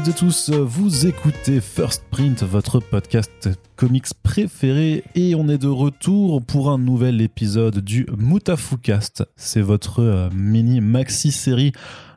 Toutes et tous, vous écoutez First Print, votre podcast comics préféré, et on est de retour pour un nouvel épisode du Mutafucast. C'est votre euh, mini maxi série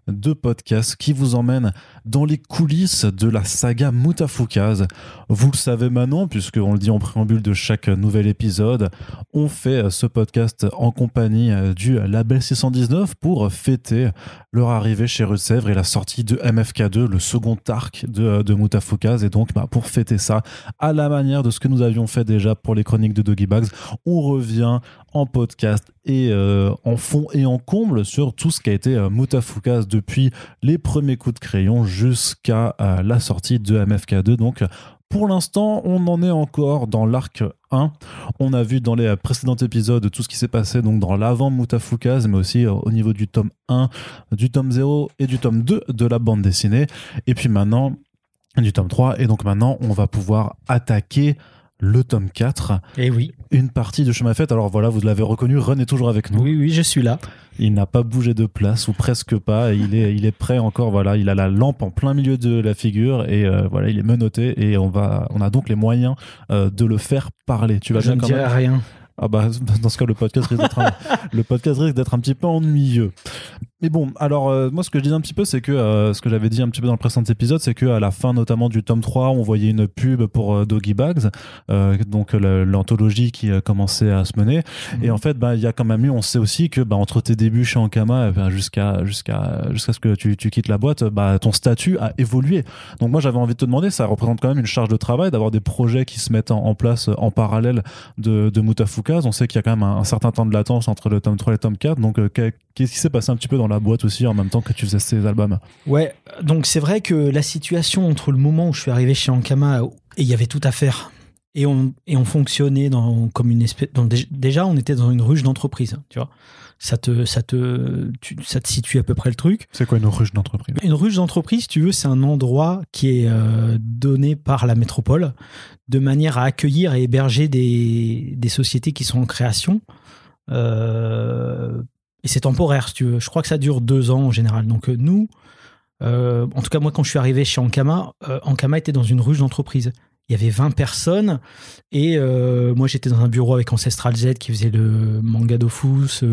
de podcasts qui vous emmène dans les coulisses de la saga Mutafukaz. Vous le savez maintenant, puisqu'on le dit en préambule de chaque nouvel épisode, on fait ce podcast en compagnie du label 619 pour fêter leur arrivée chez Sèvres et la sortie de MFK2, le second arc de, de Mutafukaz. Et donc, bah, pour fêter ça, à la manière de ce que nous avions fait déjà pour les chroniques de Doggy Bags, on revient en podcast et euh, en fond et en comble sur tout ce qui a été euh, Mutafukaz depuis les premiers coups de crayon jusqu'à euh, la sortie de MFK2. Donc pour l'instant, on en est encore dans l'arc 1. On a vu dans les précédents épisodes tout ce qui s'est passé donc dans l'avant Mutafukaz, mais aussi au niveau du tome 1, du tome 0 et du tome 2 de la bande dessinée. Et puis maintenant, du tome 3. Et donc maintenant, on va pouvoir attaquer le tome 4. Et oui. Une partie de chemin fait. Alors voilà, vous l'avez reconnu, Ren est toujours avec nous. Oui, oui, je suis là. Il n'a pas bougé de place ou presque pas. Il est, il est prêt encore. Voilà, il a la lampe en plein milieu de la figure et euh, voilà, il est menotté et on va, on a donc les moyens euh, de le faire parler. Tu vas je bien ne quand dirai même rien. Ah bah dans ce cas le podcast risque d'être un, le podcast risque d'être un petit peu ennuyeux. Mais bon, alors euh, moi ce que je disais un petit peu c'est que euh, ce que j'avais dit un petit peu dans le précédent épisode c'est que à la fin notamment du tome 3, on voyait une pub pour euh, Doggy Bags euh, donc l'anthologie qui euh, commençait à se mener et en fait bah il y a quand même eu on sait aussi que bah entre tes débuts chez Ankama eh ben, jusqu'à jusqu'à jusqu'à ce que tu, tu quittes la boîte, bah ton statut a évolué. Donc moi j'avais envie de te demander ça représente quand même une charge de travail d'avoir des projets qui se mettent en, en place en parallèle de, de Mutafukaz. On sait qu'il y a quand même un, un certain temps de latence entre le tome 3 et le tome 4. Donc, euh, qu'est-ce qui s'est passé un petit peu dans la boîte aussi en même temps que tu faisais ces albums Ouais, donc c'est vrai que la situation entre le moment où je suis arrivé chez Ankama et il y avait tout à faire et on, et on fonctionnait dans, comme une espèce. dé- déjà, on était dans une ruche d'entreprise, tu vois. Ça te, ça, te, tu- ça te situe à peu près le truc. C'est quoi une ruche d'entreprise? Une ruche d'entreprise, tu veux, c'est un endroit qui est euh, donné par la métropole de manière à accueillir et héberger des, des sociétés qui sont en création. Euh, et c'est temporaire, si tu veux. Je crois que ça dure deux ans en général. Donc euh, nous, euh, en tout cas moi, quand je suis arrivé chez Ankama, euh, Ankama était dans une ruche d'entreprise. Il y avait 20 personnes et euh, moi j'étais dans un bureau avec Ancestral Z qui faisait le manga Dofus,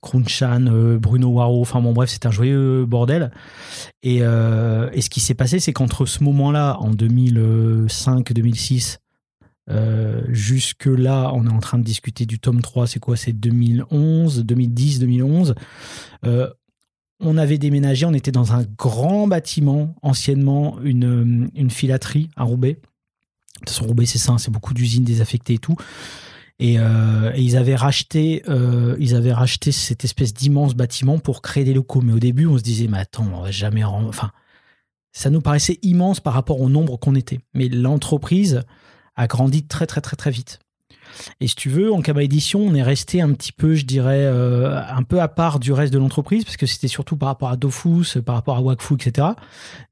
Krunchan, Bruno Waro, enfin bon bref c'était un joyeux bordel. Et ce qui s'est passé c'est qu'entre ce moment-là, en 2005-2006, euh, jusque là on est en train de discuter du tome 3, c'est quoi? C'est 2011, 2010, 2011. Euh, on avait déménagé, on était dans un grand bâtiment, anciennement une, une filaterie à Roubaix. De toute façon, Roubaix, c'est ça, c'est beaucoup d'usines désaffectées et tout. Et, euh, ils avaient racheté, euh, ils avaient racheté cette espèce d'immense bâtiment pour créer des locaux. Mais au début, on se disait, mais attends, on va jamais, enfin, ça nous paraissait immense par rapport au nombre qu'on était. Mais l'entreprise a grandi très, très, très, très vite. Et si tu veux, en Kama Édition, on est resté un petit peu, je dirais, euh, un peu à part du reste de l'entreprise, parce que c'était surtout par rapport à Dofus, par rapport à Wakfu, etc.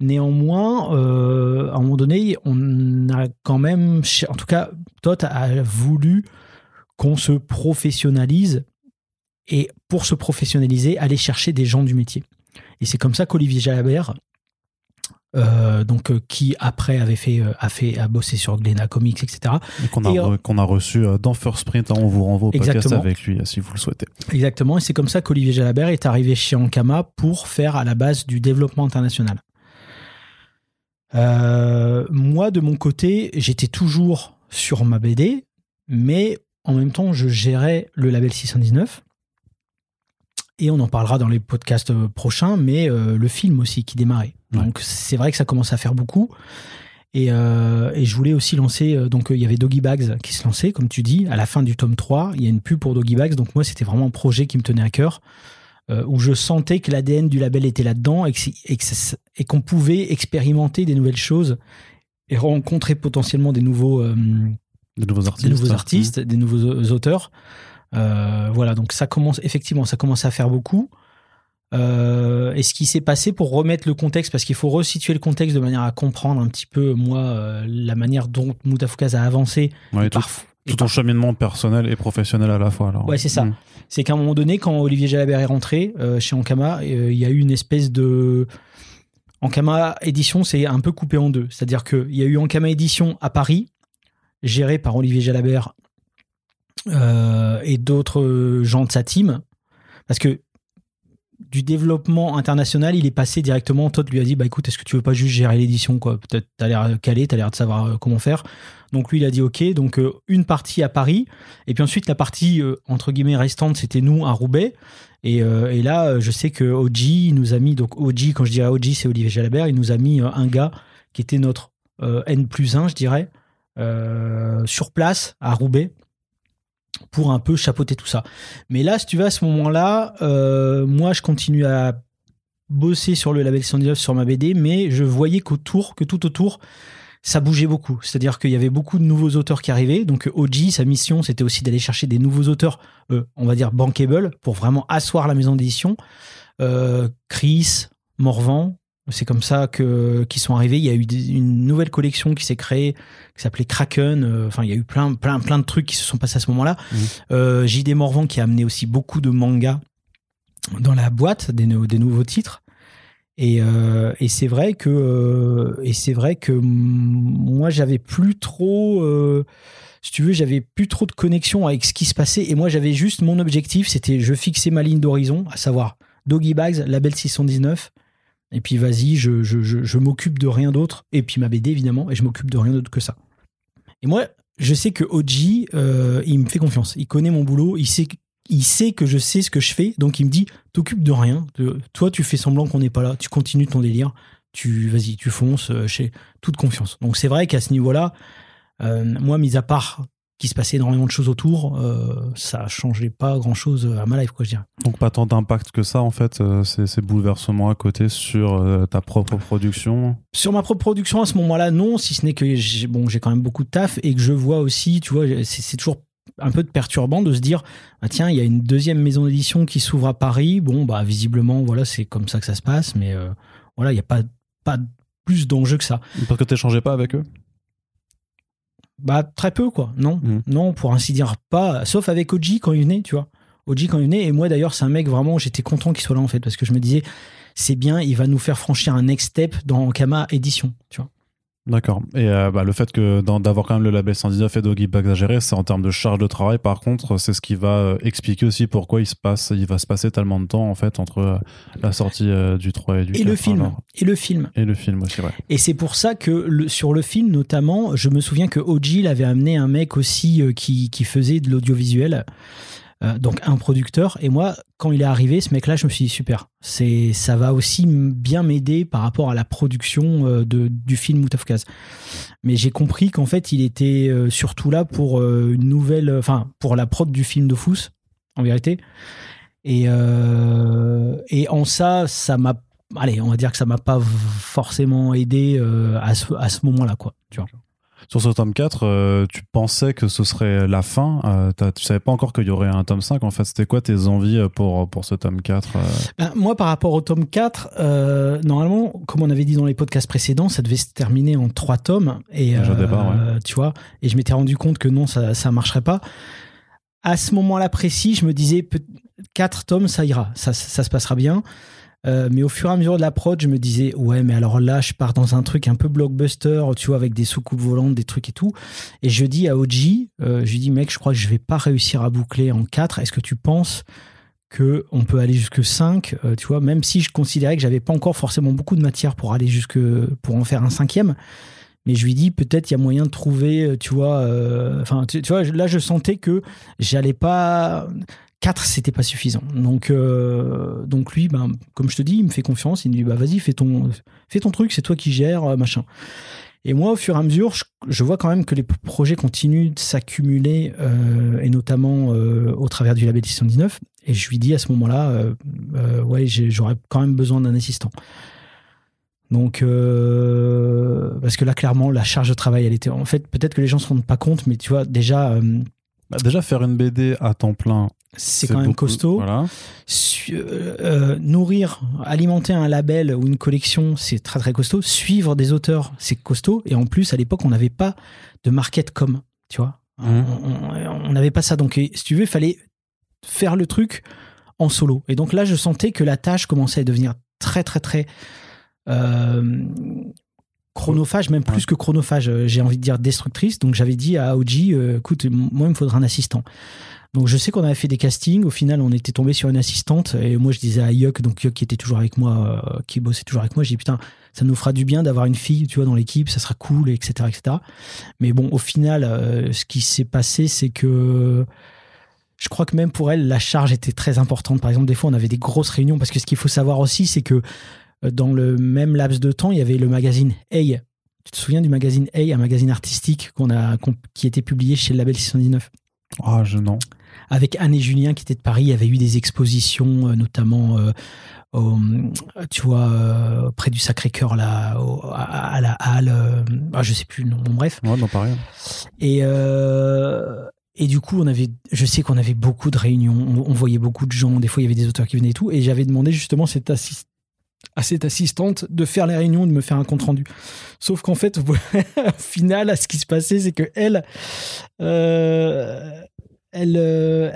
Néanmoins, euh, à un moment donné, on a quand même, en tout cas, Tot a voulu qu'on se professionnalise et pour se professionnaliser, aller chercher des gens du métier. Et c'est comme ça qu'Olivier Jalabert, euh, donc euh, qui après avait fait, euh, a fait, a bossé sur Glénat Comics, etc. Et qu'on a, re- a reçu dans First Print. hein, on vous renvoie au podcast avec lui si vous le souhaitez. Exactement, et c'est comme ça qu'Olivier Jalabert est arrivé chez Ankama pour faire à la base du développement international. Euh, moi, de mon côté, j'étais toujours sur ma BD, mais en même temps, je gérais le label 619. Et on en parlera dans les podcasts euh, prochains, mais euh, le film aussi qui démarrait. Ouais. Donc c'est vrai que ça commence à faire beaucoup. Et, euh, et je voulais aussi lancer, donc il y avait Doggy Bags qui se lançait, comme tu dis, à la fin du tome 3, il y a une pub pour Doggy Bags, donc moi c'était vraiment un projet qui me tenait à cœur, euh, où je sentais que l'ADN du label était là-dedans et que c'est- et que ça- et qu'on pouvait expérimenter des nouvelles choses et rencontrer potentiellement des nouveaux, Des nouveaux artistes. des nouveaux artistes, des nouveaux au- auteurs. Euh, voilà, donc ça commence, effectivement, ça commence à faire beaucoup. Euh, et ce qui s'est passé pour remettre le contexte, parce qu'il faut resituer le contexte de manière à comprendre un petit peu, moi, euh, la manière dont Moutafoukaz a avancé. Tout, ton cheminement personnel et professionnel à la fois. Alors. Ouais, c'est ça. Mm. C'est qu'à un moment donné, quand Olivier Jalabert est rentré euh, chez Ankama, il y a eu une espèce de. Ankama Édition, c'est un peu coupé en deux. C'est-à-dire qu'il y a eu Ankama Édition à Paris, géré par Olivier Jalabert et d'autres gens de sa team. Parce que du développement international, il est passé directement. Todd lui a dit Bah écoute, est-ce que tu veux pas juste gérer l'édition quoi? Peut-être t'as l'air calé, t'as l'air de savoir euh, comment faire. Donc lui, il a dit Ok. Donc euh, une partie à Paris, et puis ensuite la partie entre guillemets restante, c'était nous à Roubaix. Et, et, là, je sais que OG nous a mis, donc OG, quand je dirais OG, c'est Olivier Jalabert, il nous a mis un gars qui était notre N plus 1, je dirais, sur place à Roubaix pour un peu chapeauter tout ça. Mais là, si tu veux, à ce moment-là, euh, moi, je continue à bosser sur le label 119 sur ma BD, mais je voyais qu'autour, que tout autour, ça bougeait beaucoup. C'est-à-dire qu'il y avait beaucoup de nouveaux auteurs qui arrivaient. Donc OG, sa mission, c'était aussi d'aller chercher des nouveaux auteurs, euh, on va dire bankable, pour vraiment asseoir la maison d'édition. Euh, Chris, Morvan, c'est comme ça que qu'ils sont arrivés. Il y a eu une nouvelle collection qui s'est créée, qui s'appelait Kraken. Euh, enfin, il y a eu plein, plein, plein de trucs qui se sont passés à ce moment-là. Mmh. Euh, JD Morvan qui a amené aussi beaucoup de mangas dans la boîte, des, des nouveaux titres. Et, euh, et c'est vrai que et c'est vrai que moi j'avais plus trop si tu veux, j'avais plus trop de connexion avec ce qui se passait. Et moi, j'avais juste mon objectif, c'était je fixais ma ligne d'horizon, à savoir Doggy Bags, label 619, et puis vas-y, je, je, je, m'occupe de rien d'autre. Et puis ma BD, évidemment, et je m'occupe de rien d'autre que ça. Et moi, je sais que OG, euh, il me fait confiance. Il connaît mon boulot, il sait, il sait que je sais ce que je fais, donc il me dit t'occupes de rien. toi, tu fais semblant qu'on n'est pas là, tu continues ton délire, tu vas-y, tu fonces, euh, j'ai toute confiance. Donc c'est vrai qu'à ce niveau-là, euh, moi, mis à part qui se passait énormément de choses autour, euh, ça changeait pas grand chose à ma life, quoi, je dirais. Donc, pas tant d'impact que ça, en fait, euh, ces, bouleversements à côté sur euh, ta propre production? Sur ma propre production, à ce moment-là, non, si ce n'est que j'ai bon, quand même beaucoup de taf et que je vois aussi, tu vois, c'est toujours un peu de perturbant de se dire ah, tiens il y a une deuxième maison d'édition qui s'ouvre à Paris. Bon bah visiblement voilà c'est comme ça que ça se passe mais euh, voilà il n'y a pas pas plus d'enjeux que ça. Parce que tu n'échangeais pas avec eux? Bah, très peu, quoi. Non, mm. non, pour ainsi dire, pas. Sauf avec Oji quand il venait, tu vois. Oji quand il venait. Et moi, d'ailleurs, c'est un mec vraiment, j'étais content qu'il soit là, en fait, parce que je me disais, c'est bien, il va nous faire franchir un next step dans Kama Édition, tu vois. D'accord. Et euh, bah, le fait que d'avoir quand même le label 119 et Doggy Bags à gérer, c'est en termes de charge de travail. Par contre, c'est ce qui va euh, expliquer aussi pourquoi il se passe, il va se passer tellement de temps en fait entre euh, la sortie du 3 et du 4. Et le film. Et le film. Et le film aussi, ouais. Et c'est pour ça que le, sur le film notamment, je me souviens que OG avait amené un mec aussi qui, qui faisait de l'audiovisuel. Euh, donc un producteur. Et moi, quand il est arrivé, ce mec-là, je me suis dit super. C'est, ça va aussi bien m'aider par rapport à la production euh, de, du film Out of Case. Mais j'ai compris qu'en fait, il était euh, surtout là pour une nouvelle, enfin pour la prod du film de Fous, en vérité. Et, et en ça, ça m'a, allez, on va dire que ça m'a pas forcément aidé à ce, à ce moment-là, quoi. Tu vois. Sur ce tome 4, euh, tu pensais que ce serait la fin. Euh, tu savais pas encore qu'il y aurait un tome 5. En fait, c'était quoi tes envies euh, pour, pour ce tome 4 ben, Moi, par rapport au tome 4, normalement, comme on avait dit dans les podcasts précédents, ça devait se terminer en trois tomes. Et, tu vois, et je m'étais rendu compte que non, ça ne marcherait pas. À ce moment-là précis, je me disais, 4 tomes, ça ira, ça, ça se passera bien. Euh, mais au fur et à mesure de la prod, je me disais, ouais, mais alors là, je pars dans un truc un peu blockbuster, tu vois, avec des soucoupes volantes, des trucs et tout. Et je dis à OG, euh, je lui dis, mec, je crois que je vais pas réussir à boucler en 4. Est-ce que tu penses que on peut aller jusque 5, euh, tu vois, même si je considérais que j'avais pas encore forcément beaucoup de matière pour aller jusque, pour en faire un cinquième. Mais je lui dis, peut-être il y a moyen de trouver, tu vois, enfin, tu, vois, là, je sentais que j'allais pas, 4 c'était pas suffisant. Donc euh, donc lui ben comme je te dis, il me fait confiance, il me dit bah vas-y, fais ton fais ton truc, c'est toi qui gères euh, machin. Et moi au fur et à mesure, je, vois quand même que les projets continuent de s'accumuler euh, et notamment au travers du label 19 et je lui dis à ce moment-là ouais, j'aurais quand même besoin d'un assistant. Donc, parce que là, clairement, la charge de travail, elle était. En fait, peut-être que les gens se rendent pas compte, mais tu vois, déjà. Bah, déjà, faire une BD à temps plein, c'est quand même costaud. Euh, euh, nourrir, alimenter un label ou une collection, c'est très très costaud. Suivre des auteurs, c'est costaud. Et en plus, à l'époque, on n'avait pas de market com, tu vois. Mmh. On n'avait pas ça. Donc, si tu veux, il fallait faire le truc en solo. Et donc là, je sentais que la tâche commençait à devenir très très très euh, chronophage, même plus que chronophage, euh, j'ai envie de dire destructrice. Donc j'avais dit à OG, euh, écoute, moi il me faudra un assistant. Donc je sais qu'on avait fait des castings. Au final, on était tombé sur une assistante. Et moi, je disais à Yuck, donc Yuck qui était toujours avec moi, euh, qui bossait toujours avec moi, j'ai dit putain, ça nous fera du bien d'avoir une fille, tu vois, dans l'équipe, ça sera cool, etc., etc. Mais bon, au final, euh, ce qui s'est passé, c'est que je crois que même pour elle, la charge était très importante. Par exemple, des fois, on avait des grosses réunions parce que ce qu'il faut savoir aussi, c'est que euh, dans le même laps de temps, il y avait le magazine Hey. Tu te souviens du magazine Hey, un magazine artistique qu'on a, qu'on- qui était publié chez le label 619 Ah, je non. avec Anne et Julien qui étaient de Paris, il y avait eu des expositions, euh, notamment, euh, au- tu vois, euh, près du Sacré-Cœur, là, au- à, à la halle, euh, ah, je sais plus nom, bon, bref. Ouais, non, pareil. Et, euh, et du coup, on avait, je sais qu'on avait beaucoup de réunions, on, on voyait beaucoup de gens, des fois il y avait des auteurs qui venaient et tout, et j'avais demandé justement cette assis- à cette assistante de faire les réunions, de me faire un compte rendu. Sauf qu'en fait, au final, ce qui se passait, c'est que elle, euh, elle, euh,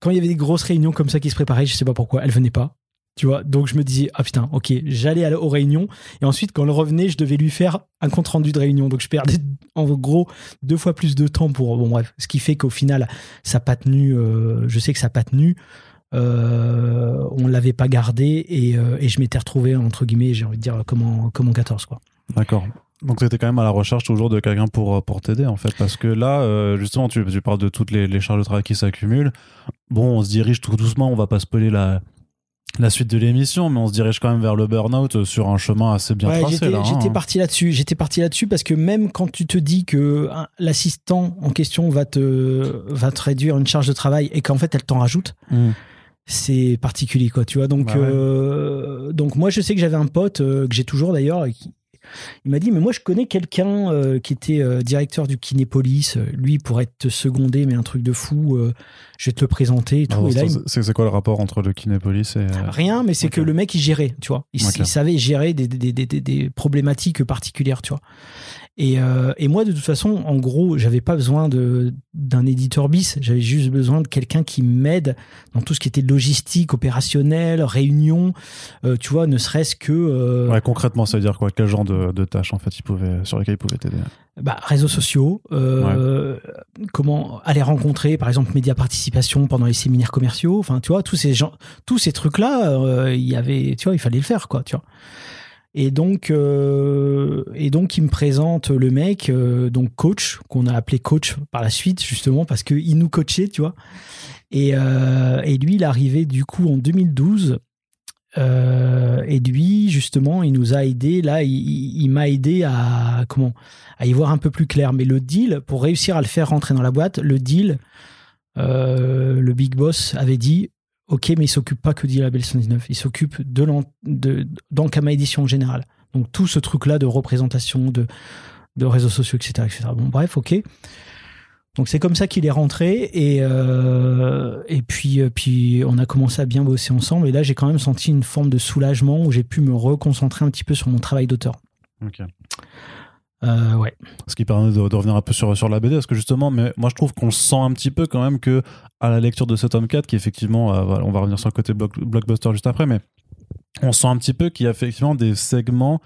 quand il y avait des grosses réunions comme ça qui se préparaient, je sais pas pourquoi, elle venait pas. Tu vois, donc je me disais, ah putain, ok, j'allais à la- aux réunions, et ensuite, quand elle revenait, je devais lui faire un compte rendu de réunion. Donc je perdais en gros deux fois plus de temps pour. Bon, bref, ce qui fait qu'au final, ça n'a pas tenu. euh, je sais que ça n'a pas tenu. Euh, on l'avait pas gardé et, euh, et je m'étais retrouvé, entre guillemets, j'ai envie de dire, comme en, comme en 14, quoi. D'accord. Donc tu étais quand même à la recherche toujours de quelqu'un pour, pour t'aider en fait. Parce que là, euh, justement, tu, tu parles de toutes les, les charges de travail qui s'accumulent. Bon, on se dirige tout doucement, on va pas spoiler la, la suite de l'émission, mais on se dirige quand même vers le burn-out sur un chemin assez bien Ouais, tracé. j'étais, là, hein. parti là-dessus. J'étais parti là-dessus parce que même quand tu te dis que l'assistant en question va te, va te réduire une charge de travail et qu'en fait elle t'en rajoute, Mm. C'est particulier quoi tu vois donc Bah ouais. euh, donc moi je sais que j'avais un pote euh, que j'ai toujours d'ailleurs qui- il m'a dit mais moi je connais quelqu'un euh, qui était euh, directeur du Kinépolis Euh, lui pourrait te seconder mais un truc de fou euh, je vais te le présenter et tout il c'est- quoi le rapport entre le Kinépolis et. euh, Rien, mais c'est que le mec, il gérait, tu vois. Il, savait gérer des, des, des, des, des problématiques particulières, tu vois. Et, euh, et moi, de toute façon, en gros, j'avais pas besoin d'un éditeur bis. J'avais juste besoin de quelqu'un qui m'aide dans tout ce qui était logistique, opérationnel, réunion, euh, tu vois, ne serait-ce que euh, Ouais, concrètement, ça veut dire quoi? Quel genre de, de tâches en fait il pouvait, sur lesquelles il pouvait t'aider? Bah, réseaux sociaux, euh, comment aller rencontrer, par exemple, média participation pendant les séminaires commerciaux. Enfin, tu vois, tous ces gens, tous ces trucs-là, il y avait, tu vois, il fallait le faire, quoi, tu vois. Et donc, euh, et donc, il me présente le mec, euh, donc coach, qu'on a appelé coach par la suite, justement, parce qu'il nous coachait, tu vois. Et, euh, et lui, il est arrivé du coup en 2012. Euh, et lui, justement, il nous a aidé. Là, il, m'a aidé à comment à y voir un peu plus clair. Mais le deal, pour réussir à le faire rentrer dans la boîte, le deal, le big boss avait dit Ok, mais il s'occupe pas que du label 119, il s'occupe de d'Ankama Édition en général. Donc tout ce truc-là de représentation, de, de réseaux sociaux, etc., etc. Bon, bref, ok. Donc c'est comme ça qu'il est rentré et, euh, et puis, euh, puis on a commencé à bien bosser ensemble. Et là, j'ai quand même senti une forme de soulagement où j'ai pu me reconcentrer un petit peu sur mon travail d'auteur. Ok. Euh, ouais. Ce qui permet de, revenir un peu sur, sur la BD, parce que justement, mais moi je trouve qu'on sent un petit peu quand même que à la lecture de ce tome 4, qui effectivement, euh, on va revenir sur le côté block- blockbuster juste après, mais on sent un petit peu qu'il y a effectivement des segments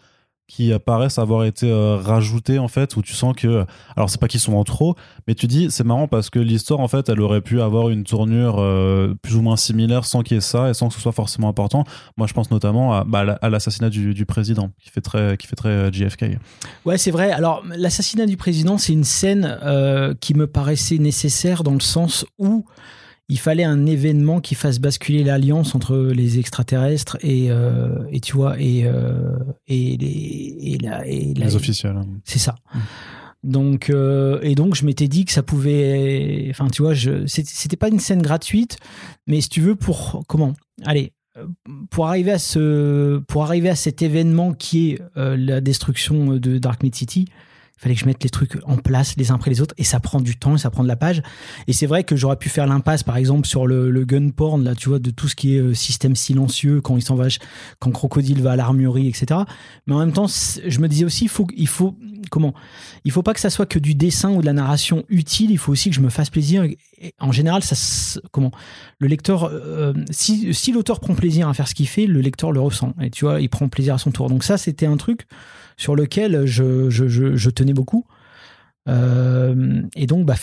qui paraissent avoir été euh, rajoutés en fait, où tu sens que, alors c'est pas qu'ils sont en trop, mais tu dis c'est marrant parce que l'histoire en fait, elle aurait pu avoir une tournure euh, plus ou moins similaire sans qu'il y ait ça et sans que ce soit forcément important. Moi je pense notamment à, bah, l'assassinat du, du président, qui fait très, qui fait très euh, JFK. Ouais, c'est vrai. Alors, l'assassinat du président, c'est une scène euh, qui me paraissait nécessaire dans le sens où il fallait un événement qui fasse basculer l'alliance entre les extraterrestres et, euh, et tu vois, et, euh, et, les, et, la, et la- Les officiels. hein. C'est ça. Donc, euh, et donc, je m'étais dit que ça pouvait. Enfin, tu vois, je, c'était pas une scène gratuite, mais si tu veux, pour. Comment? Allez. Pour arriver, à ce, pour arriver à cet événement qui est la destruction de Dark Mid City, fallait que je mette les trucs en place les uns après les autres et ça prend du temps et ça prend de la page et c'est vrai que j'aurais pu faire l'impasse par exemple sur le, le gun porn là tu vois de tout ce qui est euh, système silencieux quand il s'en va quand crocodile va à l'armurerie etc mais en même temps je me disais aussi il faut il faut comment? Il faut pas que ça soit que du dessin ou de la narration utile. Il faut aussi que je me fasse plaisir. en général, ça, comment? Le lecteur, euh, si, si l'auteur prend plaisir à faire ce qu'il fait, le lecteur le ressent. Et tu vois, il prend plaisir à son tour. Donc ça, c'était un truc sur lequel je, tenais beaucoup. Euh, et donc, bah,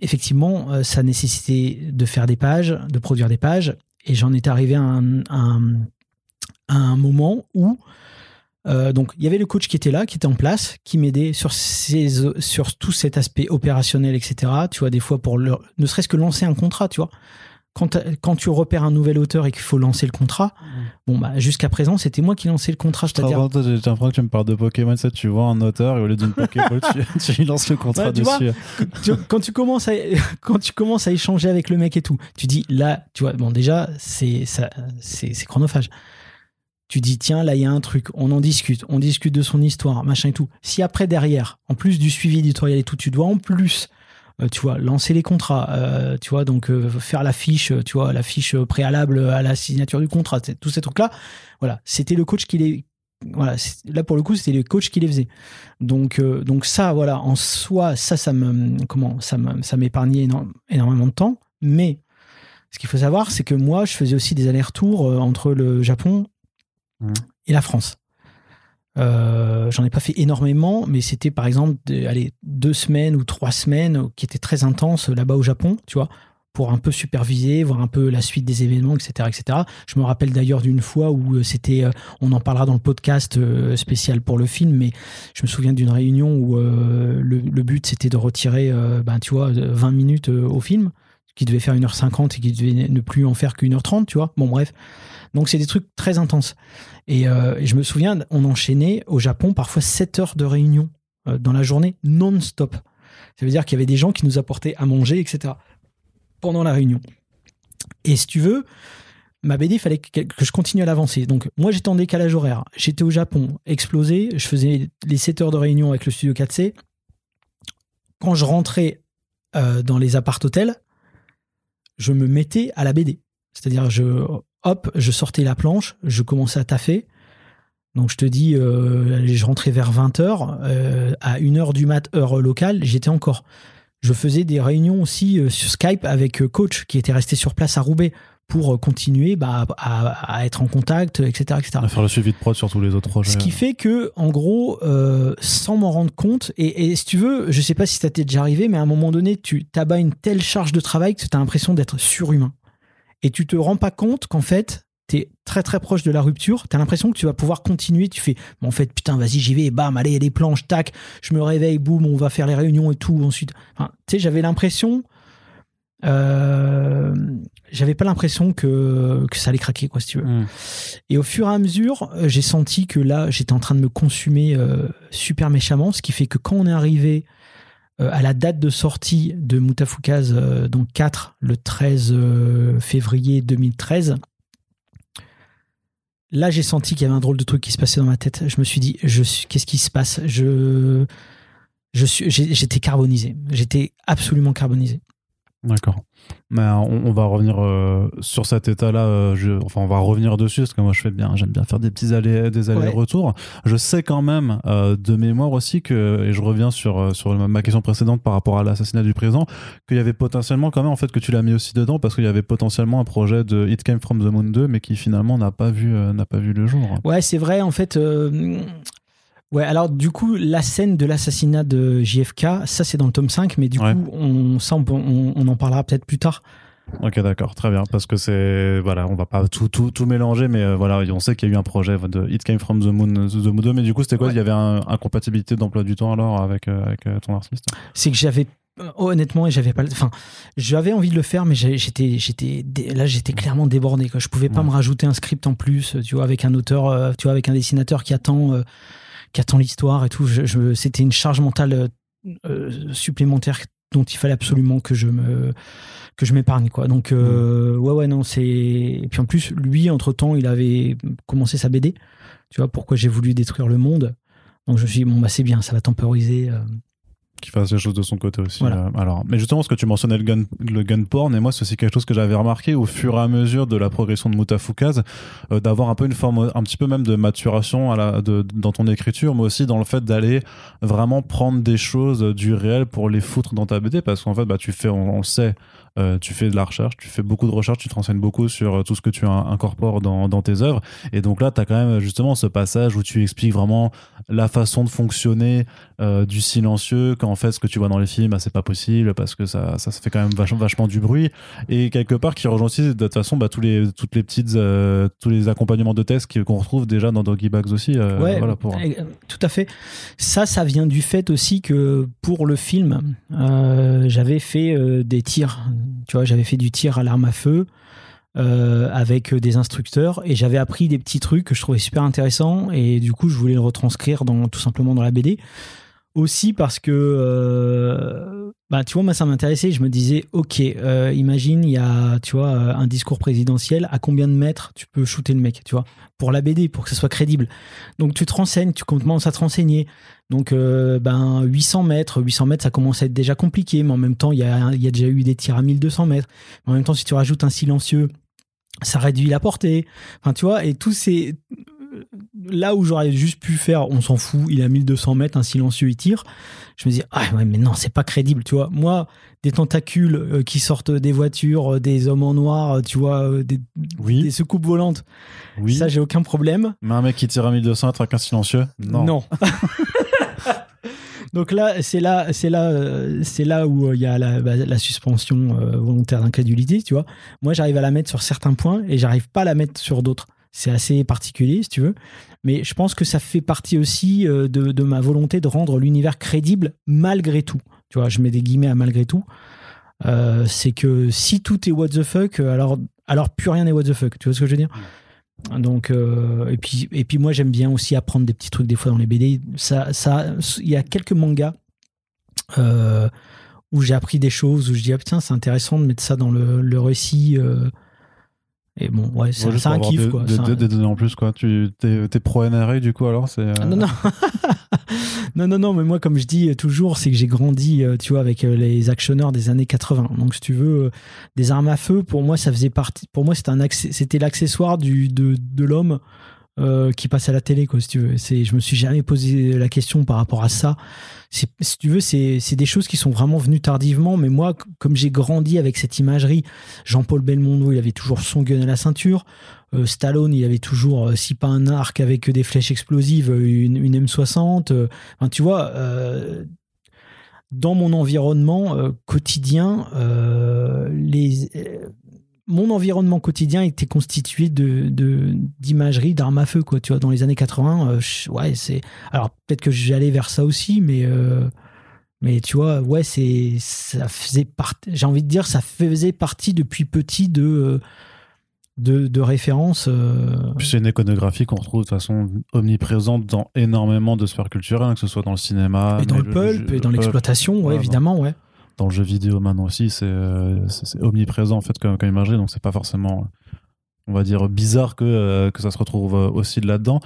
effectivement, euh, ça nécessitait de faire des pages, de produire des pages. Et j'en étais arrivé à un, un moment où euh, donc, il y avait le coach qui était là, qui était en place, qui m'aidait sur, sur tout cet aspect opérationnel, etc. Tu vois, des fois, pour ne serait-ce que lancer un contrat, tu vois. Quand, quand, tu repères un nouvel auteur et qu'il faut lancer le contrat, mmh. bon, bah, jusqu'à présent, c'était moi qui lançais le contrat. J'ai l'impression que tu me parles de Pokémon, ça, tu vois un auteur et au lieu d'une Pokéball, tu, tu lances le contrat dessus. quand, tu commences à, quand tu commences à échanger avec le mec et tout, tu dis là, tu vois, bon, déjà, c'est chronophage tu dis tiens là il y a un truc, on en discute, on discute de son histoire, machin et tout. Si après derrière, en plus du suivi éditorial et tout, tu dois en plus euh, tu vois lancer les contrats, euh, tu vois donc euh, faire la fiche, tu vois la fiche préalable à la signature du contrat, tous ces trucs là. Voilà, c'était le coach qui les voilà, là pour le coup c'était le coach qui les faisait. Donc donc ça voilà en soi ça ça me comment ça ça m'épargnait énormément de temps, mais ce qu'il faut savoir, c'est que moi, je faisais aussi des allers-retours entre le Japon et la France. Euh, j'en ai pas fait énormément, mais c'était par exemple allez, deux semaines ou trois semaines qui étaient très intenses là-bas au Japon, tu vois, pour un peu superviser, voir un peu la suite des événements, etc. etc. Je me rappelle d'ailleurs d'une fois où euh, c'était, euh, on en parlera dans le podcast spécial pour le film, mais je me souviens d'une réunion où le, but c'était de retirer, ben, tu vois, 20 minutes au film, qui devait faire 1h50 et qui devait ne plus en faire qu'une heure 30 tu vois. Bon, bref. Donc c'est des trucs très intenses. Euh, et, je me souviens, on enchaînait au Japon parfois 7 heures de réunion euh, dans la journée non-stop. Ça veut dire qu'il y avait des gens qui nous apportaient à manger, etc. pendant la réunion. Et si tu veux, ma BD, il fallait que, je continue à l'avancer. Donc moi j'étais en décalage horaire. J'étais au Japon, explosé. Je faisais les 7 heures de réunion avec le studio 4C. Quand je rentrais euh, dans les appart-hôtels, je me mettais à la BD. C'est-à-dire, je, hop, je sortais la planche, je commençais à taffer. Donc je te dis, euh, je rentrais vers 20h, euh, à 1h du mat, heure locale, j'étais encore. Je faisais des réunions aussi euh, sur Skype avec coach qui était resté sur place à Roubaix pour continuer bah, à, être en contact, etc., etc. À faire le suivi de prod sur tous les autres projets. Ce qui fait que, en gros, sans m'en rendre compte, et, si tu veux, je sais pas si ça t'est déjà arrivé, mais à un moment donné, tu t'abats une telle charge de travail que tu as l'impression d'être surhumain et tu te rends pas compte qu'en fait, tu es très très proche de la rupture, tu as l'impression que tu vas pouvoir continuer, tu fais, en fait, putain, vas-y, j'y vais, bam, allez, les planches, tac, je me réveille, boum, on va faire les réunions et tout, ensuite. Enfin, tu sais, j'avais l'impression, euh, j'avais pas l'impression que, que ça allait craquer, quoi, si tu veux. Hmm. Et au fur et à mesure, j'ai senti que là, j'étais en train de me consumer euh, super méchamment, ce qui fait que quand on est arrivé euh, à la date de sortie de Mutafukaz, euh, donc 4, le 13 euh, février 2013, là j'ai senti qu'il y avait un drôle de truc qui se passait dans ma tête. Je me suis dit, qu'est-ce qui se passe? J'étais carbonisé. J'étais absolument carbonisé. D'accord. Mais on, va revenir euh, sur cet état-là. Euh, enfin, on va revenir dessus parce que moi, je fais bien. J'aime bien faire des petits allers, des allers-retours. Je sais quand même euh, de mémoire aussi que, et je reviens sur sur ma question précédente par rapport à l'assassinat du président, qu'il y avait potentiellement quand même en fait que tu l'as mis aussi dedans parce qu'il y avait potentiellement un projet de It Came from the Moon 2, mais qui finalement n'a pas vu n'a pas vu le jour. Ouais, c'est vrai. En fait, Ouais, alors du coup, la scène de l'assassinat de JFK, ça c'est dans le tome 5, mais du coup, on, ça, on, en parlera peut-être plus tard. Ok, d'accord, très bien, parce que c'est voilà, on va pas tout tout, tout mélanger, mais euh, voilà, on sait qu'il y a eu un projet de It Came from the Moon, the Moon 2, mais du coup, c'était quoi? Il y avait un incompatibilité d'emploi du temps alors avec euh, avec euh, ton artiste? C'est que j'avais honnêtement j'avais pas enfin j'avais envie de le faire mais j'étais j'étais là j'étais clairement débordé quoi. Je pouvais pas me rajouter un script en plus tu vois avec un auteur tu vois avec un dessinateur qui attend qui attend l'histoire et tout. Je, C'était une charge mentale euh, euh, supplémentaire dont il fallait absolument que je me que je m'épargne quoi. Donc euh, mm. ouais ouais non c'est et puis en plus lui entre temps il avait commencé sa BD. Tu vois pourquoi j'ai voulu détruire le monde. Donc je me suis dit bon bah c'est bien ça va temporiser. Qui fasse les choses de son côté aussi. Voilà. euh, alors, mais justement, ce que tu mentionnais le gun, le gun porn, et moi, c'est aussi quelque chose que j'avais remarqué au fur et à mesure de la progression de Mutafukaz, euh, d'avoir un peu une forme, un petit peu même de maturation à la, de, dans ton écriture, mais aussi dans le fait d'aller vraiment prendre des choses du réel pour les foutre dans ta BD, parce qu'en fait, bah, tu fais, on, on le sait, euh, tu fais de la recherche, tu fais beaucoup de recherche, tu te renseignes beaucoup sur euh, tout ce que tu in- incorpores dans, dans tes œuvres. Et donc là, tu as quand même justement ce passage où tu expliques vraiment la façon de fonctionner euh, du silencieux, qu'en fait, ce que tu vois dans les films, bah, c'est pas possible parce que ça, ça, ça fait quand même vachement, vachement du bruit. Et quelque part, qui rejoint aussi de toute façon bah, tous les, toutes les petites, euh, tous les accompagnements de tests qui- qu'on retrouve déjà dans Doggy Bags aussi. Ouais, voilà, pour... euh, tout à fait. Ça, ça vient du fait aussi que pour le film, j'avais fait des tirs. Tu vois, j'avais fait du tir à l'arme à feu euh, avec des instructeurs et j'avais appris des petits trucs que je trouvais super intéressants et du coup, je voulais le retranscrire dans, tout simplement dans la BD. Aussi parce que, euh, bah, tu vois, moi, ça m'intéressait. Je me disais, ok, euh, imagine, il y a, tu vois, euh, un discours présidentiel. À combien de mètres tu peux shooter le mec, tu vois, pour la BD, pour que ce soit crédible. Donc, tu te renseignes, tu commences à te renseigner. Donc, ben, 800 mètres, 800 mètres, ça commence à être déjà compliqué. Mais en même temps, il y a, y a déjà eu des tirs à 1200 mètres. En même temps, si tu rajoutes un silencieux, ça réduit la portée. Enfin, tu vois, et tous ces là où j'aurais juste pu faire, on s'en fout, il a 1200 mètres, un silencieux, il tire. Je me dis, ah ouais, mais non, c'est pas crédible, tu vois. Moi, des tentacules euh, qui sortent des voitures, euh, des hommes en noir, euh, tu vois, des, Oui, des soucoupes volantes, oui. ça, j'ai aucun problème. Mais un mec qui tire à 1200 avec un silencieux Non. Donc là, c'est là, c'est là, c'est là où il y a la, bah, la suspension volontaire d'incrédulité, tu vois. Moi, j'arrive à la mettre sur certains points et j'arrive pas à la mettre sur d'autres. C'est assez particulier, si tu veux. Mais je pense que ça fait partie aussi euh, de, de ma volonté de rendre l'univers crédible malgré tout. Tu vois, je mets des guillemets à malgré tout. Euh, c'est que si tout est what the fuck, euh, alors, alors plus rien n'est what the fuck. Tu vois ce que je veux dire? Donc, euh, et puis, et puis moi j'aime bien aussi apprendre des petits trucs des fois dans les BD. Ça, ça, il y a quelques mangas euh, où j'ai appris des choses où je dis ah putain c'est intéressant de mettre ça dans le, le récit. euh. Et bon ouais, c'est Ouais, un kiff des, quoi. des- un- données en plus, quoi. Tu t'es, t'es pro NRA du coup alors c'est. euh, Ah, non, non. non, non, non, mais moi, comme je dis toujours, c'est que j'ai grandi, euh, tu vois, avec euh, les actionneurs des années 80. Donc, si tu veux, des armes à feu, pour moi, ça faisait partie. Pour moi, c'était l'accessoire de, de l'homme euh, qui passe à la télé, quoi, si tu veux. C'est, je me suis jamais posé la question par rapport à ça. C'est, si tu veux, c'est, c'est des choses qui sont vraiment venues tardivement, mais moi, comme j'ai grandi avec cette imagerie, Jean-Paul Belmondo, il avait toujours son gun à la ceinture. Euh, Stallone, il avait toujours, euh, si pas un arc avec des flèches explosives, une, une M60. euh, enfin, tu vois, dans mon environnement quotidien, les, mon environnement quotidien était constitué de, d'imagerie d'armes à feu, quoi. Tu vois, dans les années 80, euh, je- ouais, c'est. Alors peut-être que j'allais vers ça aussi, mais. euh, mais tu vois, ouais, c'est ça faisait partie. J'ai envie de dire, ça faisait partie depuis petit de euh, de, de références. c'est une iconographie qu'on retrouve de façon omniprésente dans énormément de sphères culturelles, que ce soit dans le cinéma, et dans mais le pulp, et dans l'exploitation, ouais, évidemment, ouais. Dans le jeu vidéo maintenant aussi, c'est, euh, omniprésent en fait comme, comme imagerie, donc c'est pas forcément, on va dire, bizarre que, euh, que ça se retrouve euh, aussi là-dedans.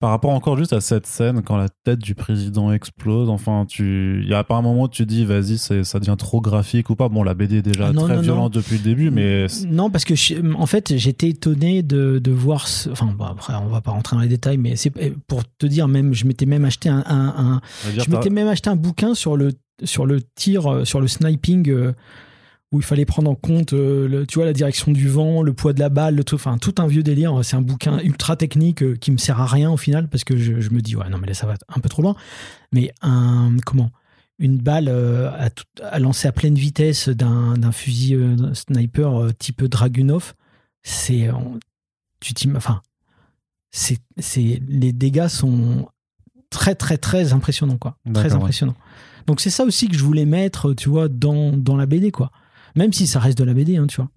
Par rapport encore juste à cette scène, quand la tête du président explose, enfin, tu, il y a pas un moment où tu dis, vas-y, c'est, ça devient trop graphique ou pas. Bon, la BD est déjà Ah non, très non, violente depuis le début, mais Non, parce que je- en fait, j'étais étonné de, de voir. ce- enfin, bon, après, on va pas rentrer dans les détails, mais c'est pour te dire, même, je m'étais même acheté un, je m'étais même acheté un bouquin sur le sur le tir, euh, sur le sniping, euh, où il fallait prendre en compte, euh, le- tu vois, la direction du vent, le poids de la balle, le tout, enfin, tout un vieux délire. C'est un bouquin ultra technique euh, qui me sert à rien au final, parce que je, je me dis, ouais, non, mais là, ça va un peu trop loin. Mais un comment? Une balle à, tout- à lancer à pleine vitesse d'un fusil sniper type Dragunov, c'est tu enfin c'est les dégâts sont très très très impressionnants quoi, très ouais. Donc c'est ça aussi que je voulais mettre, tu vois, dans dans la BD quoi. Même si ça reste de la BD, hein, tu vois.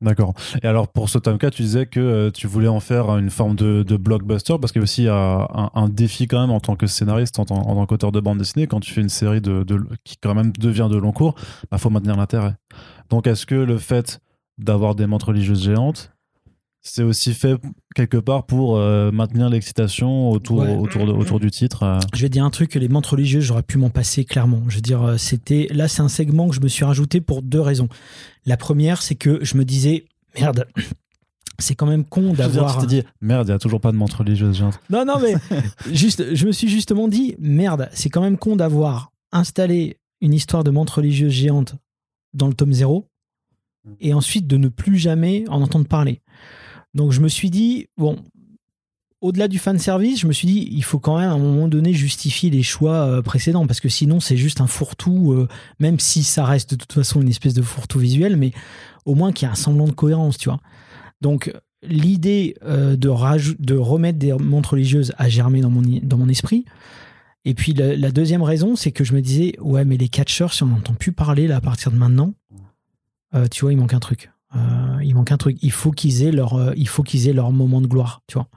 D'accord. Et alors pour ce tome 4, tu disais que euh, tu voulais en faire une forme de, de blockbuster parce qu'il y a aussi euh, un, un défi quand même en tant que scénariste, en, tant- en tant qu'auteur de bande dessinée, quand tu fais une série de, de- qui quand même devient de long cours, bah faut maintenir l'intérêt. Donc est-ce que le fait d'avoir des montres religieuses géantes, c'est aussi fait quelque part pour euh, maintenir l'excitation autour, Ouais. autour, de- autour du titre. euh. Je vais dire un truc, les montres religieuses, j'aurais pu m'en passer clairement. Je veux dire, euh, c'était là, c'est un segment que je me suis rajouté pour deux raisons. La première, c'est que je me disais, merde, c'est quand même con d'avoir. tu t'es dit, merde, il n'y a toujours pas de montre religieuse. genre. Non, non, mais juste, je me suis justement dit, merde, c'est quand même con d'avoir installé une histoire de montre religieuse géante dans le tome 0 et ensuite de ne plus jamais en entendre parler. Donc je me suis dit, bon, au-delà du fan service, je me suis dit, il faut quand même à un moment donné justifier les choix euh, précédents parce que sinon c'est juste un fourre-tout, euh, même si ça reste de toute façon une espèce de fourre-tout visuel, mais au moins qu'il y a un semblant de cohérence, tu vois. Donc l'idée euh, de, de remettre des montres religieuses a germé dans mon, esprit. Et puis la, la deuxième raison, c'est que je me disais, ouais, mais les catcheurs, si on n'entend plus parler là à partir de maintenant, euh, tu vois, il manque un truc. Euh, il manque un truc. Il faut qu'ils aient leur, euh, il faut qu'ils aient leur moment de gloire, tu vois.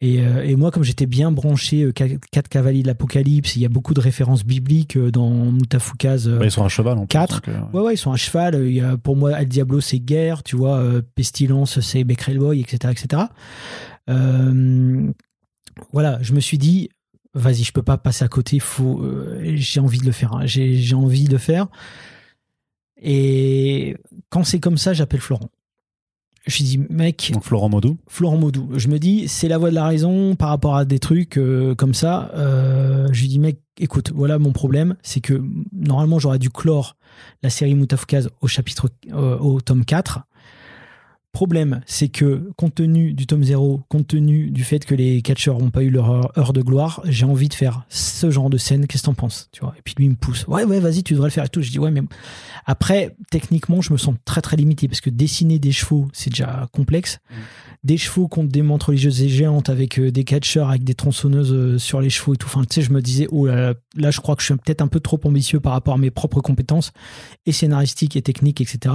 Et, euh, et moi, comme j'étais bien branché euh, Qua- quatre cavaliers de l'Apocalypse, il y a beaucoup de références bibliques dans Mutafukaz. Bah, ils sont à cheval en plus, Quatre. donc, euh, Ouais, ouais, ils sont à cheval. Il y a, pour moi, El Diablo, c'est guerre, tu vois. Pestilence, c'est Becquerel Boy, etc. etc. Voilà, je me suis dit, vas-y, je peux pas passer à côté. Faut, j'ai envie de le faire. hein, J'ai, j'ai envie de le faire. Et quand c'est comme ça, j'appelle Florent. Je lui dis, mec, Donc Florent Maudou. Florent Maudou. Je me dis, c'est la voie de la raison par rapport à des trucs euh, comme ça. Euh, je lui dis, mec, écoute, voilà mon problème. C'est que normalement, j'aurais dû clore la série Moutafkaz au chapitre, euh, au tome 4. Problème, c'est que compte tenu du tome 0, compte tenu du fait que les catcheurs n'ont pas eu leur heure- de gloire, j'ai envie de faire ce genre de scène. Qu'est-ce que t'en penses tu vois? Et puis lui il me pousse. Ouais, ouais, vas-y, tu devrais le faire et tout. Je dis ouais, mais après, techniquement, je me sens très très limité parce que dessiner des chevaux, c'est déjà complexe. Des chevaux contre des montres religieuses et géantes avec euh, des catcheurs, avec des tronçonneuses euh, sur les chevaux et tout. Enfin, tu sais, je me disais, oh là, là, là, je crois que je suis peut-être un peu trop ambitieux par rapport à mes propres compétences et scénaristiques et techniques, etc.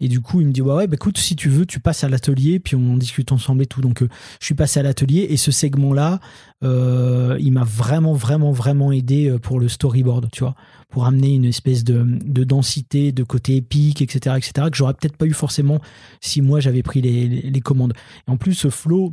Et du coup, il me dit, ouais, ouais, bah, écoute, si tu veux, tu passes à l'atelier, puis on en discute ensemble et tout. Donc, euh, je suis passé à l'atelier et ce segment-là, euh, il m'a vraiment, vraiment, vraiment aidé euh, pour le storyboard, tu vois, pour amener une espèce de, de densité, de côté épique, etc., etc., que j'aurais peut-être pas eu forcément si moi j'avais pris les, les, commandes. Et en plus, ce Flo,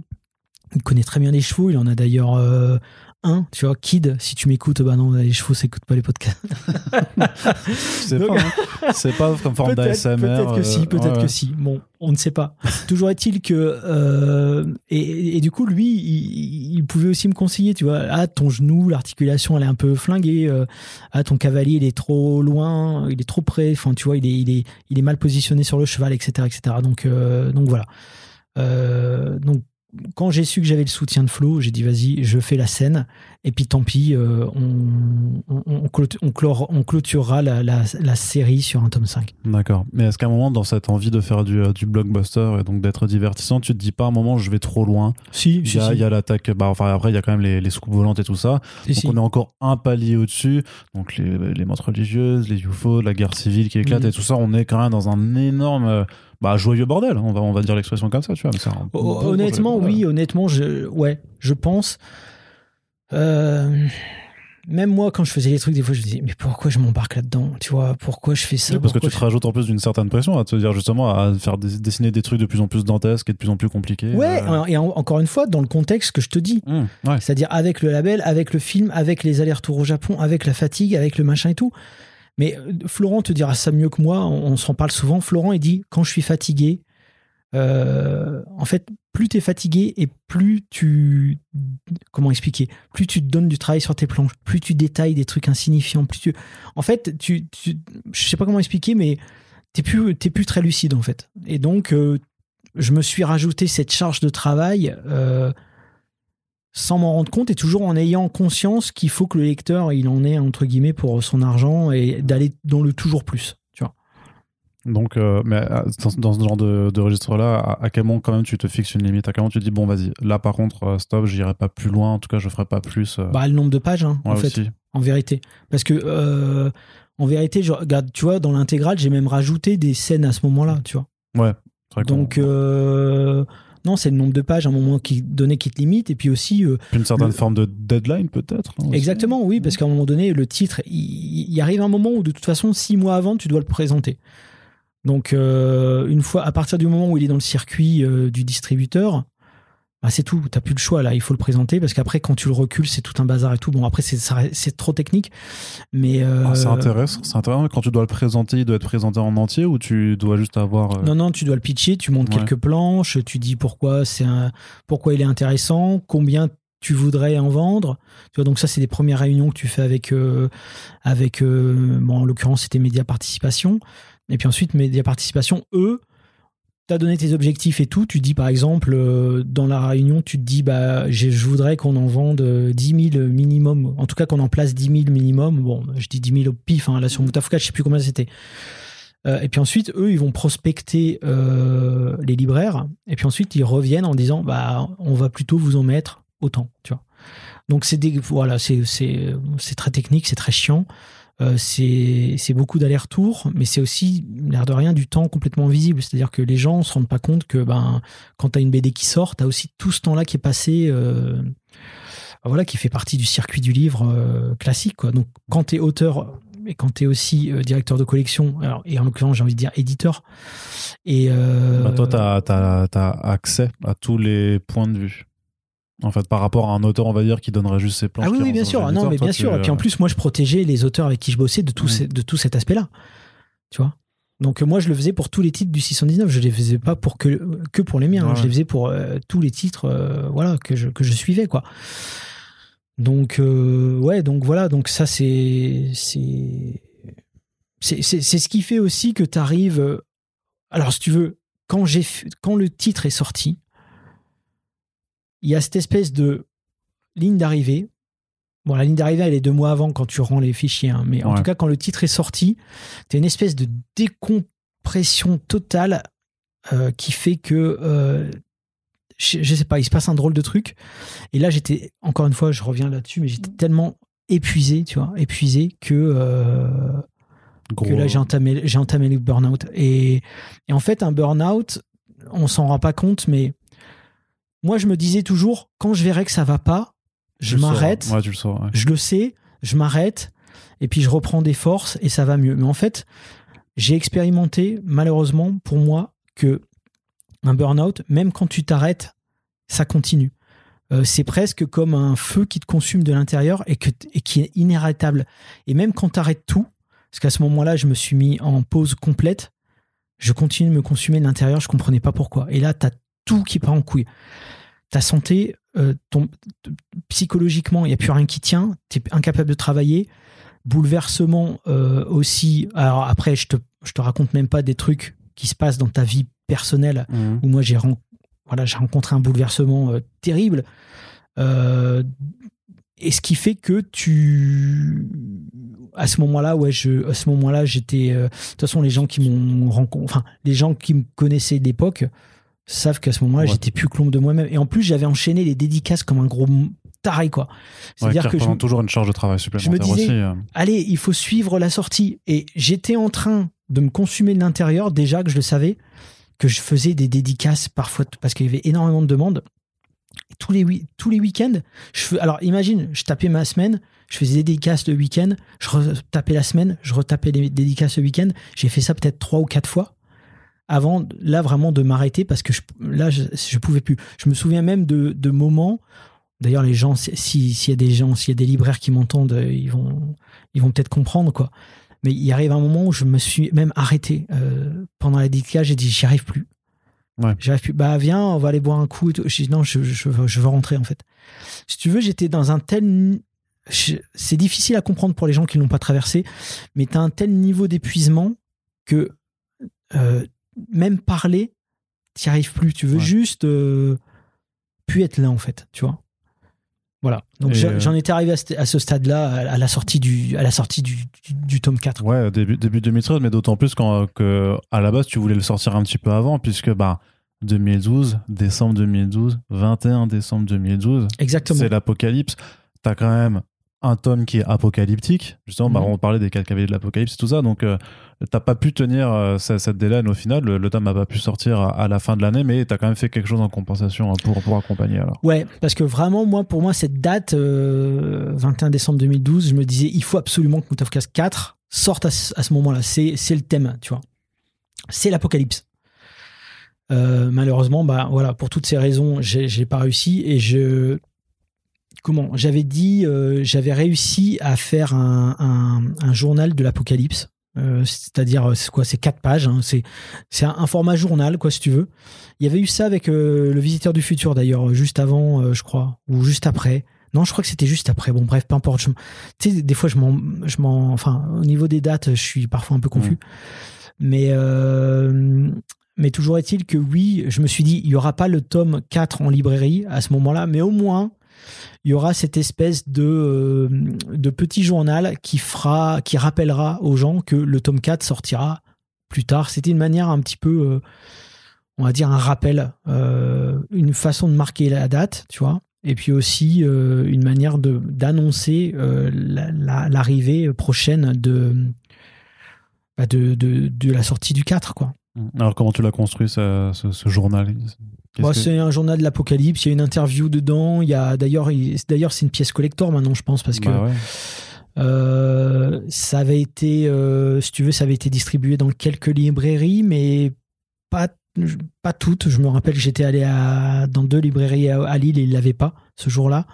il connaît très bien les chevaux. Il en a d'ailleurs euh, un, tu vois, Kid. Si tu m'écoutes, bah non, les chevaux, ça écoute pas les podcasts. Je sais Donc- pas. hein. C'est pas comme forme Peut-être d'ASMR. peut-être que euh, si, peut-être ouais, que si. Bon, on ne sait pas. Toujours est-il que euh, et, et du coup lui, il, il pouvait aussi me conseiller, tu vois, ah ton genou, l'articulation elle est un peu flinguée, euh, ah ton cavalier il est trop loin, il est trop près, enfin tu vois, il est il est il est mal positionné sur le cheval, etc., etc. Donc euh, donc voilà. Euh, donc quand j'ai su que j'avais le soutien de Flo, j'ai dit vas-y, je fais la scène. Et puis tant pis, euh, on, clôturera la, la, la série sur un tome 5. D'accord. Mais est-ce qu'à un moment, dans cette envie de faire du, euh, du blockbuster et donc d'être divertissant, tu te dis pas à un moment, je vais trop loin? Si, Il y a, si. l'attaque. Bah, enfin, après, il y a quand même les, les scoops volantes et tout ça. Si, donc, on est encore un palier au-dessus. Donc, les, les montres religieuses, les UFO, la guerre civile qui éclate Mhm. et tout ça, on est quand même dans un énorme. Bah, joyeux bordel, on va, on va dire l'expression comme ça, tu vois. mais bon honnêtement, oui, honnêtement, je, ouais, je pense. Euh, même moi, quand je faisais les trucs, des fois, je me disais, mais pourquoi je m'embarque là-dedans Tu vois, pourquoi je fais ça Oui, parce que tu te rajoutes en plus d'une certaine pression à te dire justement à faire des- dessiner des trucs de plus en plus dantesques et de plus en plus compliqués. Ouais, Euh, et en- encore une fois, dans le contexte que je te dis, ouais. c'est-à-dire avec le label, avec le film, avec les allers-retours au Japon, avec la fatigue, avec le machin et tout. Mais euh, Florent te dira ça mieux que moi, on, s'en parle souvent. Florent, il dit, quand je suis fatigué, euh, en fait, plus tu es fatigué et plus tu. Comment expliquer Plus tu te donnes du travail sur tes planches, plus tu détailles des trucs insignifiants, plus tu. En fait, tu, tu je sais pas comment expliquer, mais t'es plus, plus très lucide en fait. Et donc, euh, je me suis rajouté cette charge de travail sans m'en rendre compte et toujours en ayant conscience qu'il faut que le lecteur il en ait entre guillemets pour son argent et d'aller dans le toujours plus. Tu vois. Donc, euh, mais euh, dans, dans ce genre de, de registre-là, à, à quel moment quand même tu te fixes une limite? À quel moment tu te dis, bon, vas-y, là par contre, euh, stop, j'irai pas plus loin, en tout cas, je ferai pas plus. euh, Bah le nombre de pages hein, en fait. aussi. en vérité. Parce que, euh, en vérité, je regarde, tu vois, dans l'intégrale, j'ai même rajouté des scènes à ce moment-là, tu vois. Ouais, qu'on- Donc, euh, non, c'est le nombre de pages à un moment qui, donné qui te limite. Et puis aussi, euh, une certaine le- forme de deadline peut-être. exactement, oui, parce qu'à un moment donné, le titre, il, il arrive un moment où, de toute façon, six mois avant, tu dois le présenter. Donc, euh, une fois, à partir du moment où il est dans le circuit euh, du distributeur, bah, c'est tout. T'as plus le choix là. Il faut le présenter parce qu'après, quand tu le recules, c'est tout un bazar et tout. Bon, après, c'est trop technique, mais euh, Ah, c'est intéressant. C'est intéressant. Quand tu dois le présenter, il doit être présenté en entier ou tu dois juste avoir. euh, non, non, tu dois le pitcher. Tu montes Ouais. quelques planches. Tu dis pourquoi c'est un, pourquoi il est intéressant, combien tu voudrais en vendre. Tu vois, donc ça, c'est des premières réunions que tu fais avec, euh, avec, euh, bon, en l'occurrence, c'était Média Participation. Et puis ensuite, Média Participation, eux, t'as donné tes objectifs et tout. Tu dis, par exemple, euh, dans la réunion, tu te dis, bah, je, je voudrais qu'on en vende euh, 10 000 minimum. En tout cas, qu'on en place 10 000 minimum. Bon, je dis 10 000 au pif. hein, là, sur Moutafuka, je sais plus combien c'était. Euh, et puis ensuite, eux, ils vont prospecter euh, les libraires. Et puis ensuite, ils reviennent en disant, bah, on va plutôt vous en mettre autant, tu vois. Donc c'est des, voilà, c'est très technique, c'est très chiant. Euh, c'est beaucoup d'allers-retours, mais c'est aussi l'air de rien du temps complètement visible. C'est-à-dire que les gens se rendent pas compte que ben quand t'as une BD qui sort, t'as aussi tout ce temps-là qui est passé. euh, voilà, qui fait partie du circuit du livre euh, classique. Quoi. Donc, quand tu es auteur et quand tu es aussi directeur de collection, et en l'occurrence, j'ai envie de dire éditeur, et bah, toi, tu as, accès à tous les points de vue. En fait, par rapport à un auteur, on va dire, qui donnerait juste ses planches. Ah oui, oui, bien sûr. Ah non, mais bien sûr. Et puis en plus, moi, je protégeais les auteurs avec qui je bossais de tout, Mm. ce- de tout cet aspect-là. Tu vois? Donc, euh, moi, je le faisais pour tous les titres du 619. Je les faisais pas pour que, que pour les miens. hein. Je les faisais pour euh, tous les titres euh, voilà, que, je, que je suivais, quoi. Donc, euh, ouais, donc voilà. Donc, ça, c'est. C'est c'est- c'est- c'est ce qui fait aussi que tu arrives. Alors, si tu veux, quand, quand le titre est sorti, il y a cette espèce de ligne d'arrivée. Bon, la ligne d'arrivée, elle est deux mois avant quand tu rends les fichiers. hein, mais en tout cas, quand le titre est sorti, tu as une espèce de décompression totale euh, qui fait que. euh, je, je sais pas, il se passe un drôle de truc. Et là, j'étais, encore une fois, je reviens là-dessus, mais j'étais tellement épuisé, tu vois, épuisé que. euh, que là j'ai entamé, j'ai entamé le burn-out. Et, et en fait, un burn-out, on s'en rend pas compte, mais moi je me disais toujours, quand je verrai que ça va pas, je m'arrête, Ouais, tu le sors. je le sais, je m'arrête, et puis je reprends des forces et ça va mieux. Mais en fait, j'ai expérimenté, malheureusement pour moi, que un burn-out, même quand tu t'arrêtes, ça continue. Euh, c'est presque comme un feu qui te consume de l'intérieur et, qui est inarrêtable. Et même quand tu arrêtes tout, parce qu'à ce moment-là, je me suis mis en pause complète, je continue de me consumer de l'intérieur, je comprenais pas pourquoi. Et là, tu as tout qui part en couille. Ta santé, euh, ton, psychologiquement, il n'y a plus rien qui tient, tu es incapable de travailler. Bouleversement euh, aussi. Alors après, je te, je te raconte même pas des trucs qui se passent dans ta vie personnelle Mhm. où moi j'ai voilà, j'ai rencontré un bouleversement euh, terrible. Et ce qui fait que tu à ce moment-là ouais je à ce moment-là j'étais euh, de toute façon les gens qui m'ont rencontré enfin les gens qui me connaissaient d'époque savent qu'à ce moment-là Ouais. j'étais plus clombe de moi-même et en plus j'avais enchaîné les dédicaces comme un gros taré quoi c'est-à-dire que je, toujours une charge de travail supplémentaire disais- aussi. euh. allez, il faut suivre la sortie. Et j'étais en train de me consumer de l'intérieur, déjà que je le savais, que je faisais des dédicaces parfois, parce qu'il y avait énormément de demandes. Et tous les, wi- tous les week-ends, je alors imagine, je tapais ma semaine, je faisais des dédicaces le week-end, je retapais la semaine, je retapais les dédicaces le week-end. J'ai fait ça peut-être trois ou quatre fois avant, là, vraiment de m'arrêter parce que je, là, je, je pouvais plus. Je me souviens même de, de moments. D'ailleurs, les gens, si- si- s'il y a des gens, s'il y a des libraires qui m'entendent, euh, ils vont, ils vont peut-être comprendre, quoi. Mais il arrive un moment où je me suis même arrêté euh, pendant la dédicace. J'ai dit, j'y arrive plus. Ouais. J'y arrive plus. Bah, viens, on va aller boire un coup. J'ai dit, non, je, je, veux- je veux rentrer, en fait. Si tu veux, j'étais dans un tel. C'est difficile à comprendre pour les gens qui ne l'ont pas traversé, mais tu as un tel niveau d'épuisement que euh, même parler, t'y arrives plus. Tu veux Ouais. juste euh, plus être là, en fait, tu vois. Voilà. Donc euh, j'en étais arrivé à ce, stade-là, à, à la sortie du, à la sortie du, du, du tome 4. Ouais, début, début 2013, mais d'autant plus quand, que à la base, tu voulais le sortir un petit peu avant, puisque bah, 2012, décembre 2012, 21 décembre 2012, Exactement. c'est l'apocalypse. T'as quand même un tome qui est apocalyptique. Justement, bah, Mhm. on parlait des quatre cavaliers de l'apocalypse et tout ça. Donc, euh, t'as pas pu tenir euh, cette, cette deadline au final. Le, le tome n'a pas pu sortir à, à la fin de l'année, mais t'as quand même fait quelque chose en compensation hein, pour, pour accompagner. Alors. Ouais, parce que vraiment, moi, pour moi, cette date, euh, 21 décembre 2012, je me disais, il faut absolument que Moutafkas 4 sorte à ce, à ce moment-là. C'est, c'est le thème, tu vois. c'est l'apocalypse. Euh, malheureusement, bah voilà, pour toutes ces raisons, j'ai j'ai pas réussi et je comment j'avais dit, euh, j'avais réussi à faire un, un- un journal de l'apocalypse. Euh, c'est-à-dire euh, c'est quoi c'est quatre pages hein, c'est c'est un, un format journal quoi si tu veux. Il y avait eu ça avec euh, le visiteur du futur d'ailleurs juste avant euh, je crois ou juste après. Non je crois que c'était juste après. Bon bref peu importe Je tu sais des fois je m'en je m'en enfin au niveau des dates je suis parfois un peu confus. Mais euh, mais toujours est-il que oui, je me suis dit, il y aura pas le tome 4 en librairie à ce moment-là, mais au moins, il y aura cette espèce de, euh, de petit journal qui fera, qui rappellera aux gens que le tome 4 sortira plus tard. C'était une manière un petit peu, euh, on va dire, un rappel, euh, une façon de marquer la date, tu vois. Et puis aussi une manière d'annoncer la- la- l'arrivée prochaine de, bah, de, de, de la sortie du 4, quoi. Alors, comment tu l'as construit, ce journal? Bah, que- C'est un journal de l'apocalypse. Il y a une interview dedans. Il y a d'ailleurs, il- d'ailleurs, c'est une pièce collector maintenant, je pense, parce que Bah ouais. euh, ça avait été, euh, si tu veux, ça avait été distribué dans quelques librairies, mais pas pas toutes. Je me rappelle que j'étais allé à, dans deux librairies à, à Lille et ils l'avaient pas ce jour-là.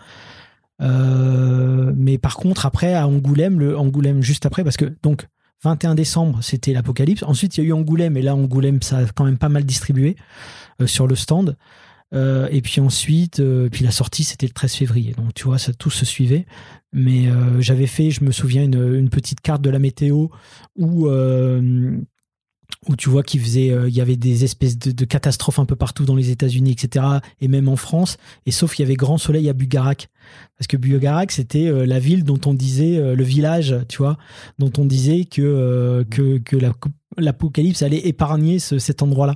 Euh, mais par contre, après à Angoulême, le Angoulême juste après, parce que donc 21 décembre, c'était l'Apocalypse. Ensuite, il y a eu Angoulême, et là, Angoulême, ça a quand même pas mal distribué sur le stand. Euh, et puis ensuite, euh, puis la sortie, c'était le 13 février. Donc, tu vois, ça tout se suivait. Mais euh, j'avais fait, je me souviens, une, une petite carte de la météo où, euh, où tu vois qu'il faisait, euh, il y avait des espèces de, de catastrophes un peu partout dans les États-Unis, etc. Et même en France. Et sauf qu'il y avait grand soleil à Bugarak. Parce que Bugarak, c'était euh, la ville dont on disait, euh, le village, tu vois, dont on disait que, euh, que, que la- l'apocalypse allait épargner ce- cet endroit-là.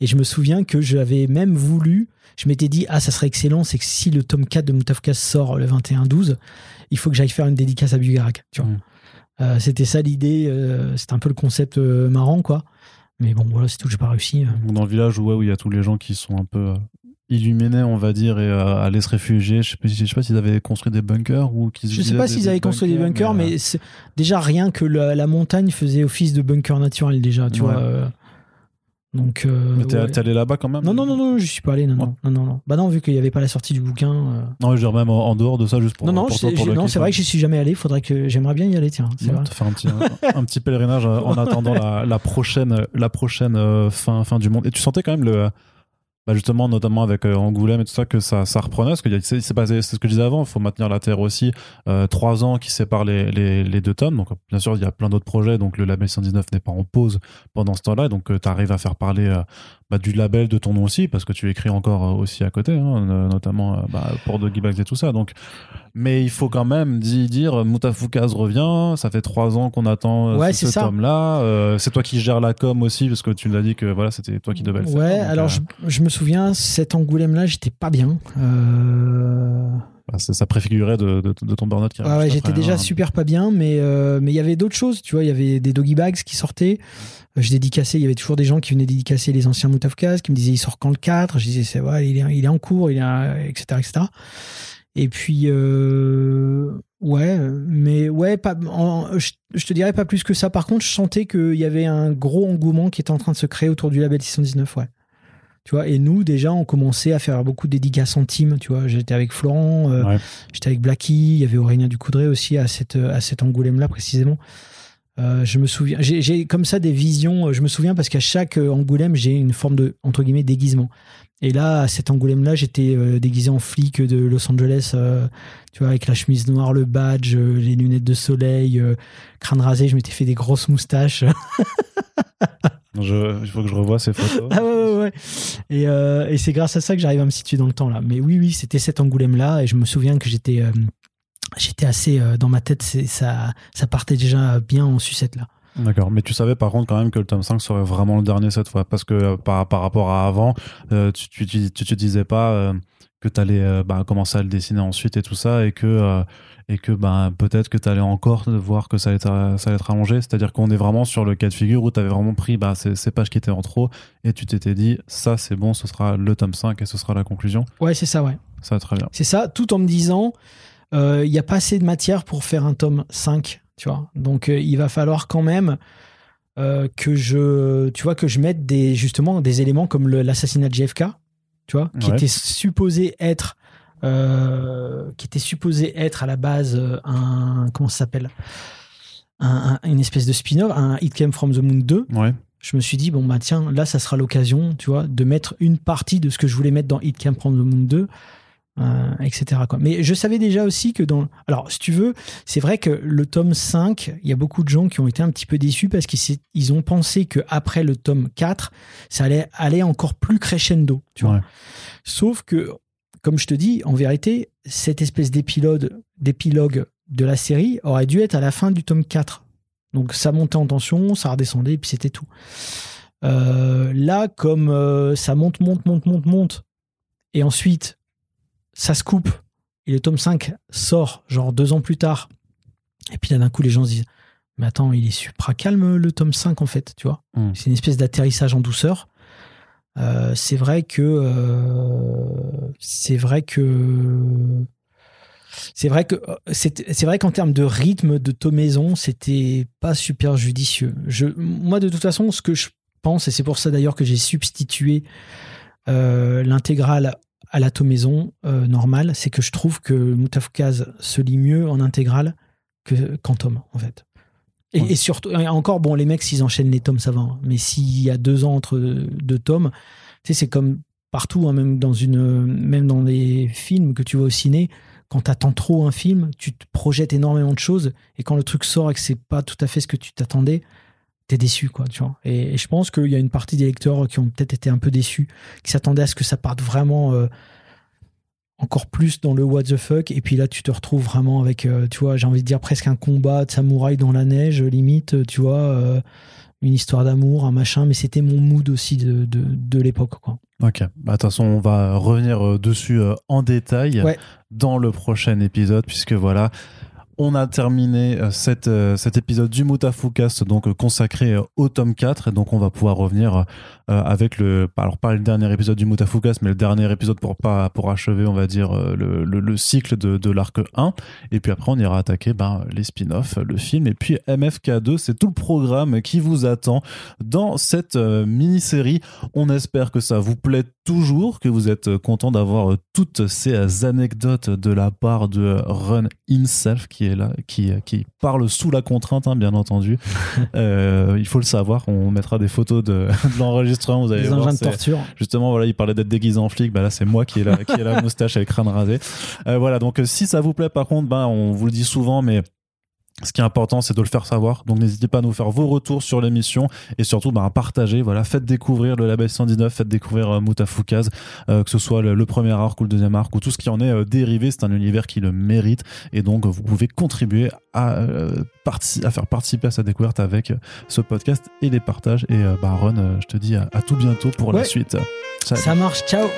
Et je me souviens que j'avais même voulu, je m'étais dit, ah, ça serait excellent, c'est que si le tome 4 de Moutafkas sort le 21-12, il faut que j'aille faire une dédicace à Bugarak, tu vois. Mm. Euh, c'était ça l'idée, euh, c'était un peu le concept euh, marrant, quoi. Mais bon, voilà, c'est tout, j'ai pas réussi. Dans le village où ouais, où il y a tous les gens qui sont un peu illuminés, on va dire, et euh, allaient se réfugier. Je sais pas, je sais pas s'ils avaient construit des bunkers ou qu'ils Je sais pas s'ils avaient construit des bunkers, mais, déjà rien que la, la montagne faisait office de bunker naturel déjà, tu Ouais. vois. Donc. euh, Mais t'es ouais. allé là-bas quand même? Non, non, non, non, je suis pas allé, non, non, non, non, non. Bah non, vu qu'il n'y avait pas la sortie du bouquin. euh. Non, je veux dire même en, en dehors de ça, juste pour. non, non, je- je- c'est vrai hein. que j'y suis jamais allé. Faudrait que j'aimerais bien y aller, tiens. C'est Ouais, faire un petit, un, un petit pèlerinage euh, en attendant la, la prochaine, la prochaine euh, fin, fin du monde. Et tu sentais quand même le, bah justement, notamment avec euh, Angoulême et tout ça, que ça, reprenait. Parce que c'est c'est ce que je disais avant, il faut maintenir la Terre aussi. Euh, trois ans qui séparent les, deux tomes. Donc, bien sûr, il y a plein d'autres projets. Donc, le label 119 n'est pas en pause pendant ce temps-là. Donc, tu arrives à faire parler euh, bah, du label, de ton nom aussi, parce que tu écris encore euh, aussi à côté, hein, euh, notamment euh, bah, pour Doggy Bags et tout ça. Donc, mais il faut quand même di- dire Moutafoukaz revient, ça fait trois ans qu'on attend euh, Ouais, ce, tome-là. Euh, c'est toi qui gères la com aussi, parce que tu nous as dit que voilà, c'était toi qui devais le faire. Ouais, alors euh, je, je me souviens, cet Angoulême-là, j'étais pas bien. Euh, ça, ça préfigurait de, de, de ton burn-out qui Ah ouais, j'étais déjà hein. super pas bien, mais euh, mais il y avait d'autres choses, tu vois. Il y avait des doggy bags qui sortaient. Euh, Je dédicassais, il y avait toujours des gens qui venaient dédicacer les anciens Moutafkaz, qui me disaient il sort quand le 4 Je disais c'est vrai, il est, il est en cours, il est, etc., etc. Et puis euh, ouais, mais ouais, pas, en- je, je te dirais pas plus que ça. Par contre, je sentais qu'il y avait un gros engouement qui était en train de se créer autour du label 619, ouais. Tu vois, et nous déjà, on commençait à faire beaucoup de dédicaces en team. Tu vois, j'étais avec Florent, euh, Ouais. J'étais avec Blacky, il y avait Aurélien Ducoudray aussi à, cette, à cet Angoulême-là précisément. Euh, je me souviens, j'ai comme ça des visions. euh, Je me souviens parce qu'à chaque euh, Angoulême, j'ai une forme de entre guillemets déguisement. Et là, à cet Angoulême-là, j'étais euh, déguisé en flic de Los Angeles, euh, tu vois, avec la chemise noire, le badge, euh, les lunettes de soleil, euh, crâne rasé. Je m'étais fait des grosses moustaches. Je- il faut que je revoie ces photos. Ah ouais, ouais, ouais. Et, euh, et c'est grâce à ça que j'arrive à me situer dans le temps là. Mais oui, oui, c'était cet Angoulême-là. Et je me souviens que j'étais euh, j'étais assez euh, dans ma tête. Ça, ça partait déjà bien en sucette là. D'accord, mais tu savais par contre quand même que le tome 5 serait vraiment le dernier cette fois, parce que par, par rapport à avant, tu, tu, tu, tu te disais pas que tu allais commencer à le dessiner ensuite et tout ça, et que, euh, et que bah, peut-être que tu allais encore voir que ça allait être, ça allait être allongé, c'est-à-dire qu'on est vraiment sur le cas de figure où tu avais vraiment pris bah, ces, ces pages qui étaient en trop, et tu t'étais dit, ça c'est bon, ce sera le tome 5 et ce sera la conclusion. Ouais, c'est ça, ouais. Ça va très bien. C'est ça, tout en me disant, euh, il n'y a pas assez de matière pour faire un tome 5, tu vois. Donc, euh, il va falloir quand même euh, que je, tu vois, que je mette des, justement des éléments comme l'assassinat de JFK, tu vois, qui Ouais. était supposé être, euh, qui était supposé être à la base euh, un, comment ça s'appelle, un- un- une espèce de spin-off, un It Came from the Moon 2. Ouais. Je me suis dit bon bah tiens, là ça sera l'occasion, tu vois, de mettre une partie de ce que je voulais mettre dans It Came from the Moon 2. Euh, etc. Quoi. Mais je savais déjà aussi que dans... Alors, si tu veux, c'est vrai que le tome 5, il y a beaucoup de gens qui ont été un petit peu déçus parce qu'ils ont pensé qu'après le tome 4, ça allait aller encore plus crescendo. Tu vois. Ouais. Sauf que, comme je te dis, en vérité, cette espèce d'épilogue, d'épilogue de la série aurait dû être à la fin du tome 4. Donc ça montait en tension, ça redescendait, et puis c'était tout. Euh, là, comme euh, ça monte, monte, monte, monte, monte, et ensuite ça se coupe, et le tome 5 sort, genre deux ans plus tard, et puis là d'un coup les gens se disent Mais attends, il est supra calme le tome 5 en fait, tu vois. Mm. C'est une espèce d'atterrissage en douceur. Euh, c'est vrai que euh, c'est vrai que c'est vrai que euh, c'est c'est vrai qu'en termes de rythme de tomaison c'était pas super judicieux je moi de toute façon ce que je pense et c'est pour ça d'ailleurs que j'ai substitué euh, l'intégrale à la tomaison euh, normale c'est que je trouve que Mutafukaz se lit mieux en intégrale que qu'en tome en fait et, Ouais. et surtout et encore bon les mecs s'ils enchaînent les tomes ça va hein. mais s'il y a deux ans entre deux tomes tu sais c'est comme partout hein, même dans une même dans des films que tu vois au ciné quand t'attends trop un film tu te projettes énormément de choses et quand le truc sort et que c'est pas tout à fait ce que tu t'attendais t'es déçu quoi tu vois et, et je pense qu'il y a une partie des lecteurs qui ont peut-être été un peu déçus qui s'attendaient à ce que ça parte vraiment euh, encore plus dans le what the fuck et puis là tu te retrouves vraiment avec euh, tu vois j'ai envie de dire presque un combat de samouraï dans la neige limite tu vois euh, une histoire d'amour un machin mais c'était mon mood aussi de, de, de l'époque quoi Ok. Bah, De toute façon, on va revenir dessus en détail Ouais. dans le prochain épisode, puisque voilà. On a terminé euh, euh, cet épisode du Mutafukast donc euh, consacré au tome 4 et donc on va pouvoir revenir avec le alors pas le dernier épisode du Mutafukast mais le dernier épisode pour pas pour achever on va dire le, le, le cycle de, l'arc 1 et puis après on ira attaquer ben, les spin-offs le film. Et puis MFK2 c'est tout le programme qui vous attend dans cette mini-série. On espère que ça vous plaît toujours que vous êtes content d'avoir toutes ces anecdotes de la part de Run himself qui est là qui, qui parle sous la contrainte hein, bien entendu Euh, il faut le savoir on mettra des photos de, de l'enregistrement vous allez engins de torture Justement, voilà, il parlait d'être déguisé en flic. Bah là, c'est moi qui ai la, qui ai la moustache et le crâne rasé. Euh, voilà, donc euh, si ça vous plaît, par contre, ben, on vous le dit souvent, mais ce qui est important, c'est de le faire savoir. Donc n'hésitez pas à nous faire vos retours sur l'émission et surtout ben, à partager. Voilà, faites découvrir le label 119, faites découvrir euh, euh, que ce soit le, le premier arc ou le deuxième arc ou tout ce qui en est euh, dérivé. C'est un univers qui le mérite et donc vous pouvez contribuer à, euh, à faire participer à sa découverte avec ce podcast et les partages. Et ben, Ron, je te dis à, à tout bientôt pour la suite. Ça marche ciao